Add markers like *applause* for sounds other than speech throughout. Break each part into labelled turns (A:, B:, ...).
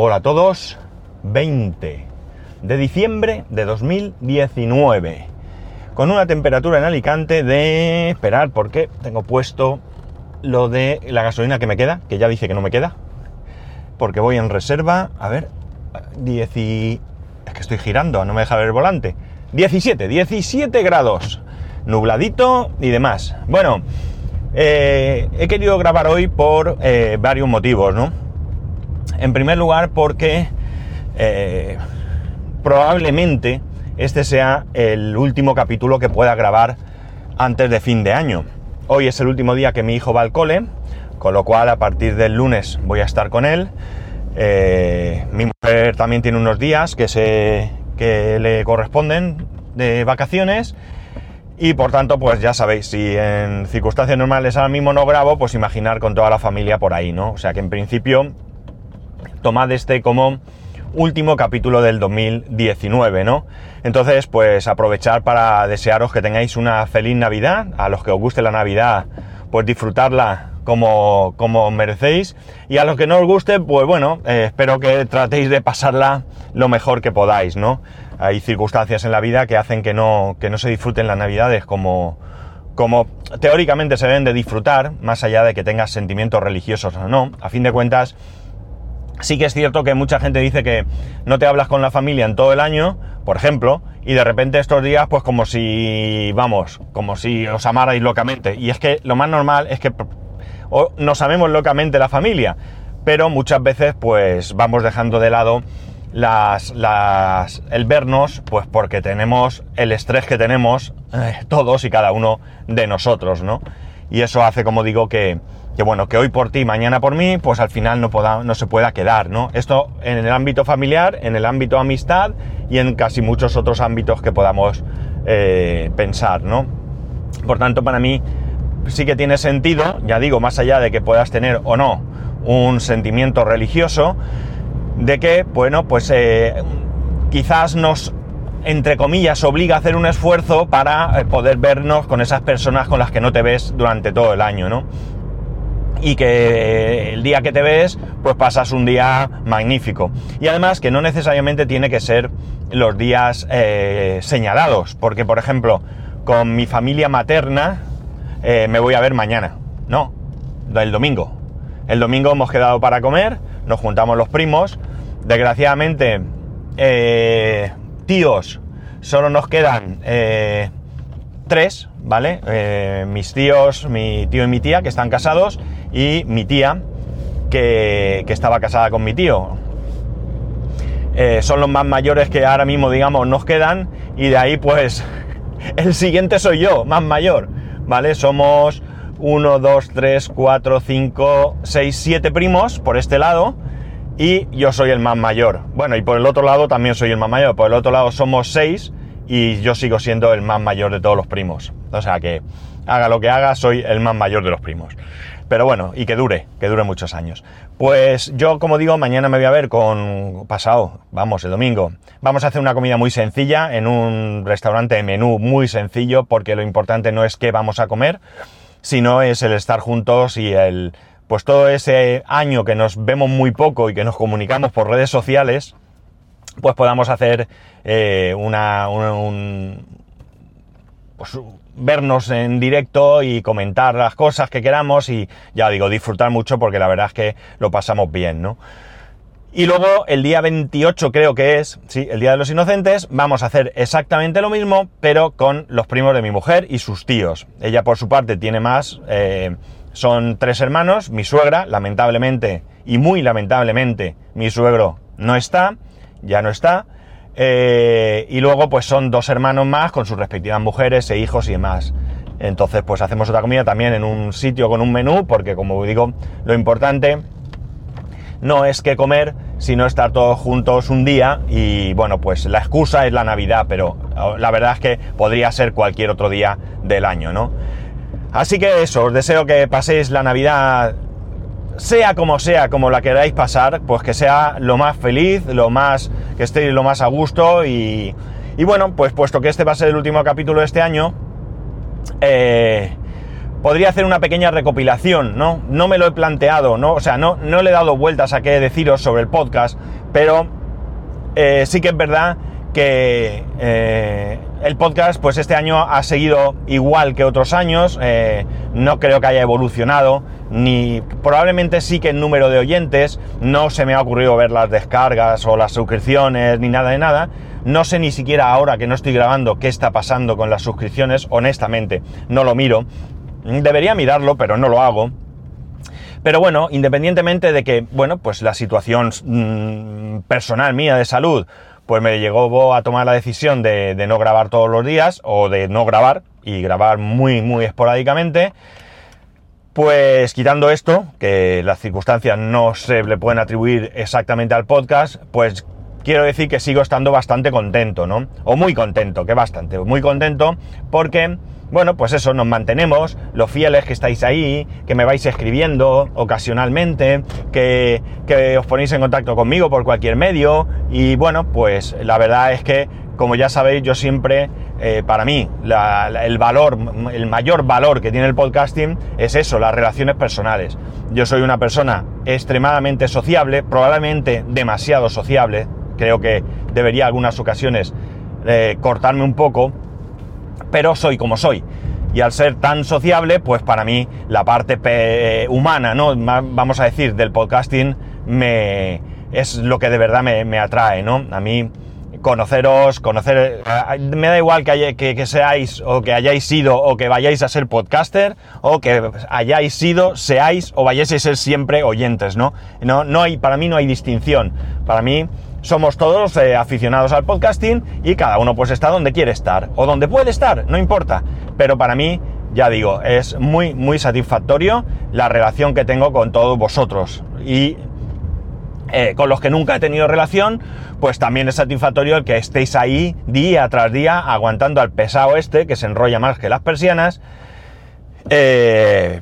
A: Hola a todos. 20 de diciembre de 2019. Con una temperatura en Alicante de... Esperar, porque tengo puesto lo de la gasolina que me queda, que ya dice que no me queda. Porque voy en reserva. A ver, 10 y... Es que estoy girando, no me deja ver el volante. 17, 17 grados. Nubladito y demás. Bueno, eh, he querido grabar hoy por eh, varios motivos, ¿no? En primer lugar porque eh, probablemente este sea el último capítulo que pueda grabar antes de fin de año. Hoy es el último día que mi hijo va al cole, con lo cual a partir del lunes voy a estar con él. Eh, mi mujer también tiene unos días que, se, que le corresponden de vacaciones y por tanto, pues ya sabéis, si en circunstancias normales ahora mismo no grabo, pues imaginar con toda la familia por ahí, ¿no? O sea que en principio tomad este como último capítulo del 2019, ¿no? Entonces, pues aprovechar para desearos que tengáis una feliz Navidad, a los que os guste la Navidad, pues disfrutarla como, como merecéis, y a los que no os guste, pues bueno, eh, espero que tratéis de pasarla lo mejor que podáis, ¿no? Hay circunstancias en la vida que hacen que no, que no se disfruten las Navidades como, como teóricamente se deben de disfrutar, más allá de que tengas sentimientos religiosos o no. A fin de cuentas, Sí que es cierto que mucha gente dice que no te hablas con la familia en todo el año, por ejemplo, y de repente estos días, pues como si, vamos, como si os amarais locamente. Y es que lo más normal es que nos amemos locamente la familia, pero muchas veces pues vamos dejando de lado las, las, el vernos, pues porque tenemos el estrés que tenemos eh, todos y cada uno de nosotros, ¿no? Y eso hace, como digo, que, que bueno, que hoy por ti, mañana por mí, pues al final no, no se pueda quedar, ¿no? Esto en el ámbito familiar, en el ámbito amistad y en casi muchos otros ámbitos que podamos eh, pensar, ¿no? Por tanto, para mí sí que tiene sentido, ya digo, más allá de que puedas tener o no un sentimiento religioso, de que, bueno, pues eh, quizás nos entre comillas, obliga a hacer un esfuerzo para eh, poder vernos con esas personas con las que no te ves durante todo el año, ¿no? Y que el día que te ves, pues pasas un día magnífico. Y además que no necesariamente tiene que ser los días eh, señalados, porque por ejemplo, con mi familia materna eh, me voy a ver mañana, no, el domingo. El domingo hemos quedado para comer, nos juntamos los primos, desgraciadamente eh, tíos solo nos quedan tres, ¿vale? mis tíos, mi tío y mi tía que están casados y mi tía, que, estaba casada con mi tío. Eh, son los más mayores que ahora mismo, digamos, nos quedan y de ahí pues *laughs* el siguiente soy yo, más mayor, ¿vale? Somos 1, 2, 3, 4, 5, 6, 7 primos por este lado y yo soy el más mayor. Bueno, y por el otro lado también soy el más mayor, por el otro lado somos 6 y yo sigo siendo el más mayor de todos los primos. O sea que haga lo que haga, soy el más mayor de los primos. Pero bueno, y que dure, que dure muchos años. Pues yo, como digo, mañana me voy a ver con pasado, vamos, el domingo. Vamos a hacer una comida muy sencilla en un restaurante de menú muy sencillo, porque lo importante no es qué vamos a comer, sino es el estar juntos y el, pues todo ese año que nos vemos muy poco y que nos comunicamos por redes sociales, pues podamos hacer eh, una, un, pues, vernos en directo y comentar las cosas que queramos y ya digo, disfrutar mucho porque la verdad es que lo pasamos bien, ¿no? Y luego el día 28 creo que es, sí, el Día de los Inocentes, vamos a hacer exactamente lo mismo, pero con los primos de mi mujer y sus tíos. Ella por su parte tiene más, eh, son tres hermanos, mi suegra, lamentablemente, y muy lamentablemente, mi suegro no está, ya no está, eh, y luego pues son dos hermanos más con sus respectivas mujeres e hijos y demás. Entonces pues hacemos otra comida también en un sitio con un menú porque como digo, lo importante no es que comer, sino estar todos juntos un día y bueno, pues la excusa es la Navidad, pero la verdad es que podría ser cualquier otro día del año, ¿no? Así que eso, os deseo que paséis la Navidad sea como sea, como la queráis pasar, pues que sea lo más feliz, lo más, que estéis lo más a gusto y, y bueno, pues puesto que este va a ser el último capítulo de este año, eh, podría hacer una pequeña recopilación, ¿no? No me lo he planteado, ¿no? O sea, no, no le he dado vueltas a qué deciros sobre el podcast, pero eh, sí que es verdad que eh, el podcast, pues este año ha seguido igual que otros años, eh, no creo que haya evolucionado, ni probablemente sí que el número de oyentes, no se me ha ocurrido ver las descargas o las suscripciones, ni nada de nada, no sé ni siquiera ahora que no estoy grabando qué está pasando con las suscripciones, honestamente, no lo miro, debería mirarlo, pero no lo hago. Pero bueno, independientemente de que, bueno, pues la situación mm, personal mía de salud pues me llegó a tomar la decisión de, no grabar todos los días o de no grabar y grabar muy, muy esporádicamente. Pues quitando esto, que las circunstancias no se le pueden atribuir exactamente al podcast, pues quiero decir que sigo estando bastante contento, ¿no? O muy contento, que bastante, muy contento, porque bueno, pues eso, nos mantenemos, los fieles que estáis ahí, que me vais escribiendo ocasionalmente, que, os ponéis en contacto conmigo por cualquier medio. Y bueno, pues la verdad es que, como ya sabéis, yo siempre, eh, para mí, el valor, el mayor valor que tiene el podcasting es eso, las relaciones personales. Yo soy una persona extremadamente sociable, probablemente demasiado sociable. Creo que debería algunas ocasiones eh, cortarme un poco pero soy como soy. Y al ser tan sociable, pues para mí la parte humana, ¿no? Vamos a decir, del podcasting me, es lo que de verdad me, atrae, ¿no? A mí conoceros, conocer... Me da igual que, que, seáis o que hayáis sido o que vayáis a ser podcaster o que hayáis sido, seáis o vayáis a ser siempre oyentes, ¿no? No, no hay, para mí no hay distinción. Para mí somos todos eh, aficionados al podcasting y cada uno pues está donde quiere estar o donde puede estar, no importa. Pero para mí, ya digo, es muy, muy satisfactorio la relación que tengo con todos vosotros. Y eh, con los que nunca he tenido relación, pues también es satisfactorio el que estéis ahí día tras día aguantando al pesado este que se enrolla más que las persianas. Eh,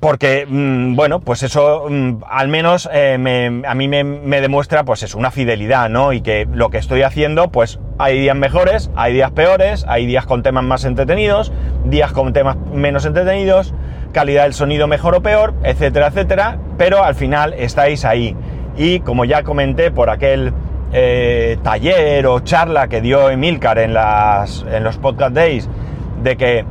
A: porque, mm, bueno, pues eso mm, al menos eh, a mí me, demuestra, pues es una fidelidad, ¿no? Y que lo que estoy haciendo, pues hay días mejores, hay días peores, hay días con temas más entretenidos, días con temas menos entretenidos, calidad del sonido mejor o peor, etcétera, etcétera, pero al final estáis ahí. Y como ya comenté por aquel eh, taller o charla que dio Emilcar en, las, en los podcast days, de que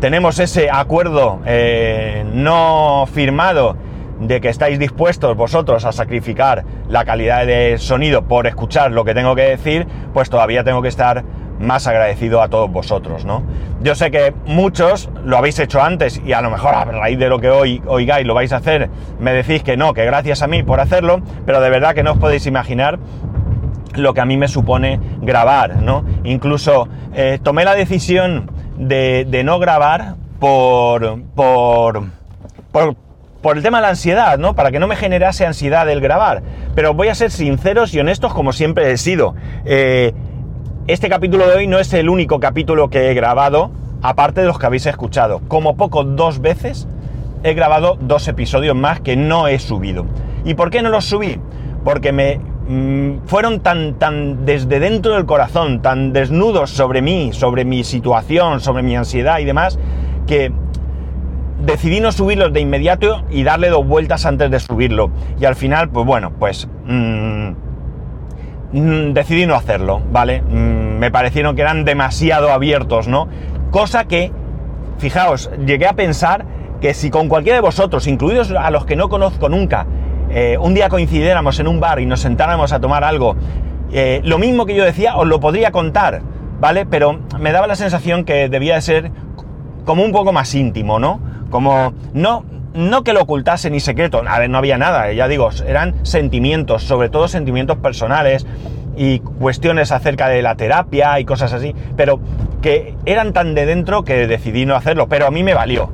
A: tenemos ese acuerdo eh, no firmado de que estáis dispuestos vosotros a sacrificar la calidad de sonido por escuchar lo que tengo que decir, pues todavía tengo que estar más agradecido a todos vosotros, ¿no? Yo sé que muchos lo habéis hecho antes y a lo mejor a raíz de lo que hoy oigáis lo vais a hacer, me decís que no, que gracias a mí por hacerlo, pero de verdad que no os podéis imaginar lo que a mí me supone grabar, ¿no? Incluso eh, tomé la decisión de, no grabar por, por, por, el tema de la ansiedad, ¿no? Para que no me generase ansiedad el grabar. Pero voy a ser sinceros y honestos como siempre he sido. Eh, este capítulo de hoy no es el único capítulo que he grabado, aparte de los que habéis escuchado. Como poco dos veces he grabado dos episodios más que no he subido. ¿Y por qué no los subí? Porque me fueron tan, tan desde dentro del corazón, tan desnudos sobre mí, sobre mi situación, sobre mi ansiedad y demás, que decidí no subirlos de inmediato y darle dos vueltas antes de subirlo. Y al final, pues bueno, pues mm, mm, decidí no hacerlo, ¿vale? me parecieron que eran demasiado abiertos, ¿no? Cosa que, fijaos, llegué a pensar que si con cualquiera de vosotros, incluidos a los que no conozco nunca, eh, un día coincidiéramos en un bar y nos sentáramos a tomar algo, eh, lo mismo que yo decía os lo podría contar, ¿vale? Pero me daba la sensación que debía de ser como un poco más íntimo, ¿no? Como no, no que lo ocultase ni secreto, a ver, no había nada, ya digo, eran sentimientos, sobre todo sentimientos personales y cuestiones acerca de la terapia y cosas así, pero que eran tan de dentro que decidí no hacerlo, pero a mí me valió.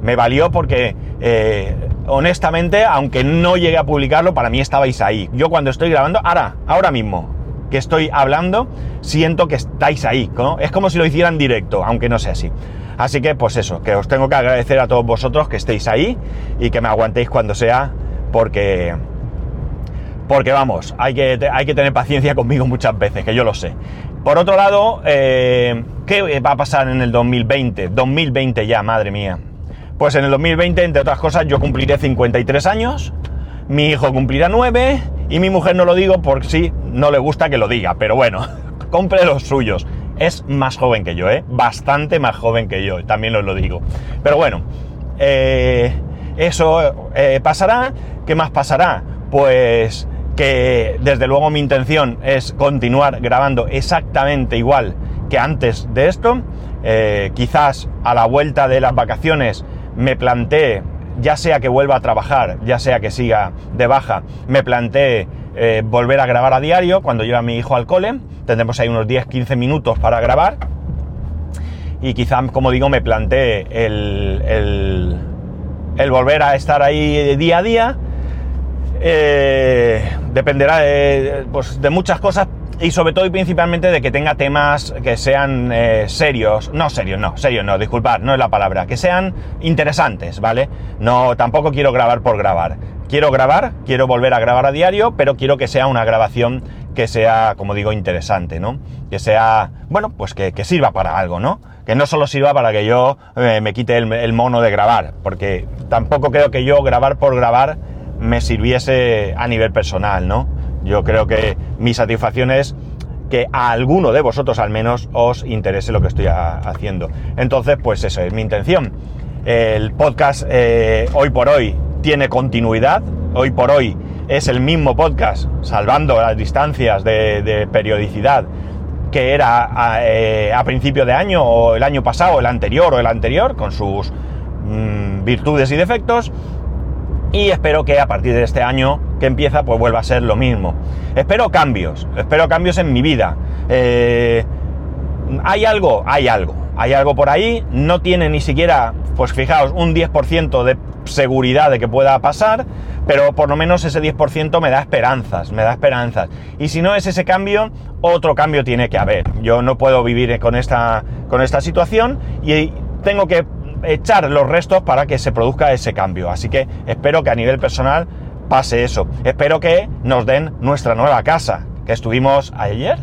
A: Me valió porque eh, honestamente, aunque no llegué a publicarlo, para mí estabais ahí. Yo cuando estoy grabando, ahora, ahora mismo que estoy hablando, siento que estáis ahí, ¿no? Es como si lo hicieran directo, aunque no sea así. Así que, pues eso, que os tengo que agradecer a todos vosotros que estéis ahí y que me aguantéis cuando sea, porque... Porque vamos, hay que, hay que tener paciencia conmigo muchas veces, que yo lo sé. Por otro lado, eh, ¿qué va a pasar en el 2020? 2020 ya, madre mía. Pues en el 2020, entre otras cosas, yo cumpliré 53 años, mi hijo cumplirá 9 y mi mujer no lo digo porque sí, no le gusta que lo diga, pero bueno, *laughs* compre los suyos. Es más joven que yo, ¿eh? Bastante más joven que yo, también os lo digo. Pero bueno, eh, eso eh, pasará. ¿Qué más pasará? Pues que desde luego mi intención es continuar grabando exactamente igual que antes de esto. Eh, quizás a la vuelta de las vacaciones me plantee, ya sea que vuelva a trabajar, ya sea que siga de baja, me plantee eh, volver a grabar a diario cuando lleva a mi hijo al cole. Tendremos ahí unos 10-15 minutos para grabar. Y quizás, como digo, me plantee el, el, volver a estar ahí día a día. Eh, dependerá de, pues, de muchas cosas, y sobre todo y principalmente de que tenga temas que sean eh, serios, no serios, no, serios no, disculpad, no es la palabra, que sean interesantes, ¿vale? No, tampoco quiero grabar por grabar. Quiero grabar, quiero volver a grabar a diario, pero quiero que sea una grabación que sea, como digo, interesante, ¿no? Que sea, bueno, pues que, sirva para algo, ¿no? Que no solo sirva para que yo eh, me quite el mono de grabar, porque tampoco creo que yo grabar por grabar me sirviese a nivel personal, ¿no? Yo creo que mi satisfacción es que a alguno de vosotros al menos os interese lo que estoy haciendo. Entonces, pues eso es mi intención. El podcast eh, hoy por hoy tiene continuidad, hoy por hoy es el mismo podcast, salvando las distancias de, periodicidad que era a, eh, principio de año o el año pasado, el anterior o el anterior, con sus mm, virtudes y defectos. Y espero que a partir de este año que empieza, pues vuelva a ser lo mismo. Espero cambios, espero cambios en mi vida. Eh, ¿Hay algo? Hay algo. Hay algo por ahí, no tiene ni siquiera, pues fijaos, un 10% de seguridad de que pueda pasar, pero por lo menos ese 10% me da esperanzas, me da esperanzas. Y si no es ese cambio, otro cambio tiene que haber. Yo no puedo vivir con esta, con esta situación y tengo que echar los restos para que se produzca ese cambio. Así que espero que a nivel personal pase eso. Espero que nos den nuestra nueva casa, que estuvimos ayer.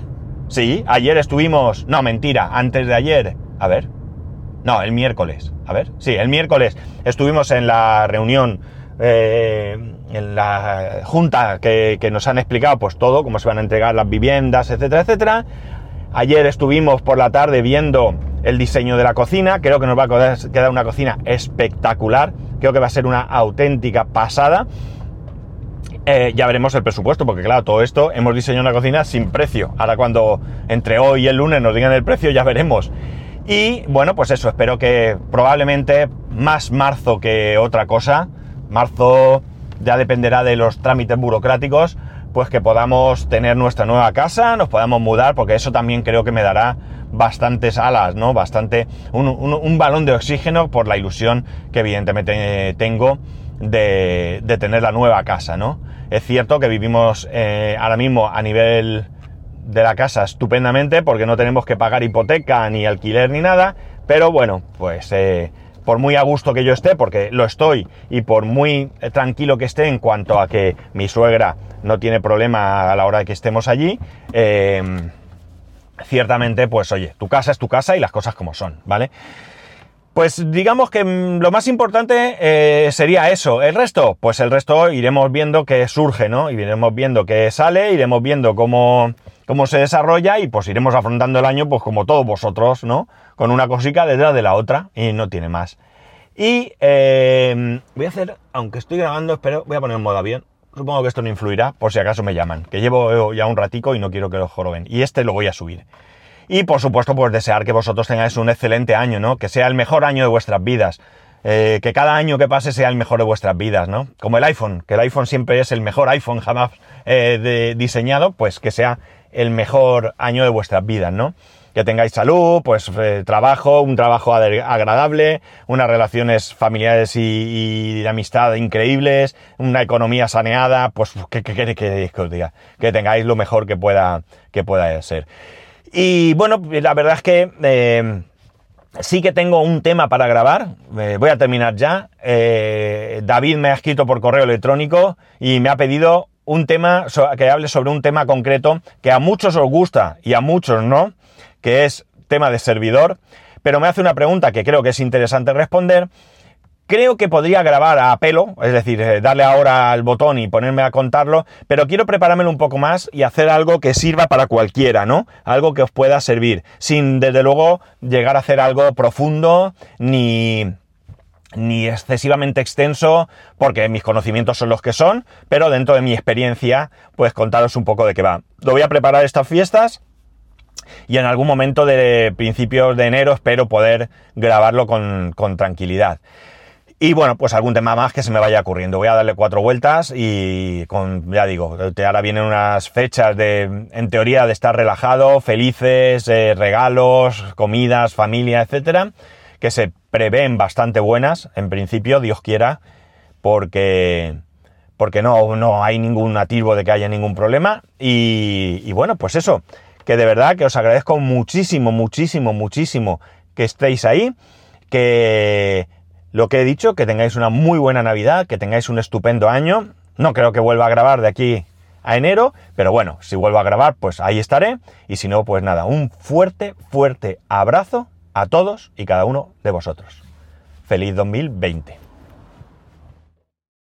A: Sí, ayer estuvimos, no, mentira, antes de ayer. A ver. No, el miércoles. A ver. Sí, el miércoles estuvimos en la reunión, eh, en la junta que, que nos han explicado pues todo, cómo se van a entregar las viviendas, etcétera, etcétera. Ayer estuvimos por la tarde viendo el diseño de la cocina. Creo que nos va a quedar una cocina espectacular. Creo que va a ser una auténtica pasada. Eh, ya veremos el presupuesto, porque claro, todo esto hemos diseñado una cocina sin precio. Ahora cuando entre hoy y el lunes nos digan el precio, ya veremos. Y bueno, pues eso, espero que probablemente más marzo que otra cosa. Marzo ya dependerá de los trámites burocráticos, pues que podamos tener nuestra nueva casa, nos podamos mudar, porque eso también creo que me dará bastantes alas, ¿no? Bastante, un, balón de oxígeno por la ilusión que evidentemente tengo de, de tener la nueva casa, ¿no? Es cierto que vivimos eh, ahora mismo a nivel de la casa estupendamente porque no tenemos que pagar hipoteca ni alquiler ni nada, pero bueno, pues eh, por muy a gusto que yo esté, porque lo estoy, y por muy tranquilo que esté en cuanto a que mi suegra no tiene problema a la hora de que estemos allí, eh, ciertamente, pues oye, tu casa es tu casa y las cosas como son, ¿vale? Pues digamos que mm, lo más importante eh, sería eso. El resto, pues el resto iremos viendo qué surge, ¿no? Iremos viendo qué sale, iremos viendo cómo, cómo se desarrolla y pues iremos afrontando el año, pues como todos vosotros, ¿no? Con una cosica detrás de la otra y no tiene más. Y eh, voy a hacer, aunque estoy grabando, espero, voy a poner en modo avión. Supongo que esto no influirá, por si acaso me llaman, que llevo ya un ratico y no quiero que lo joroben. Y este lo voy a subir. Y por supuesto, pues desear que vosotros tengáis un excelente año, ¿no? Que sea el mejor año de vuestras vidas. Eh, que cada año que pase sea el mejor de vuestras vidas, ¿no? Como el iPhone, que el iPhone siempre es el mejor iPhone jamás eh, diseñado, pues que sea el mejor año de vuestras vidas, ¿no? Que tengáis salud, pues eh, trabajo, un trabajo agradable, unas relaciones familiares y, de amistad increíbles, una economía saneada, pues que, que, que, os diga, que tengáis lo mejor que pueda, que pueda ser. Y bueno, la verdad es que eh, sí que tengo un tema para grabar. Eh, voy a terminar ya. David me ha escrito por correo electrónico y me ha pedido un tema que hable sobre un tema concreto que a muchos os gusta y a muchos no, que es tema de servidor. Pero me hace una pregunta que creo que es interesante responder Creo que podría grabar a pelo, es decir, eh, darle ahora al botón y ponerme a contarlo, pero quiero preparármelo un poco más y hacer algo que sirva para cualquiera, ¿no? Algo que os pueda servir, sin desde luego llegar a hacer algo profundo ni ni excesivamente extenso, porque mis conocimientos son los que son, pero dentro de mi experiencia, pues contaros un poco de qué va. Lo voy a preparar estas fiestas y en algún momento de principios de enero espero poder grabarlo con, con tranquilidad. Y bueno, pues algún tema más que se me vaya ocurriendo. Voy a darle cuatro vueltas y con, ya digo, ahora vienen unas fechas de, en teoría, de estar relajado, felices, eh, regalos, comidas, familia, etcétera, que se prevén bastante buenas, en principio, Dios quiera, porque, porque no, no hay ningún atisbo de que haya ningún problema. Y, y bueno, pues eso, que de verdad que os agradezco muchísimo, muchísimo, muchísimo que estéis ahí, que lo que he dicho, que tengáis una muy buena Navidad, que tengáis un estupendo año. No creo que vuelva a grabar de aquí a enero, pero bueno, si vuelvo a grabar, pues ahí estaré. Y si no, pues nada, un fuerte, fuerte abrazo a todos y cada uno de vosotros. Feliz 2020.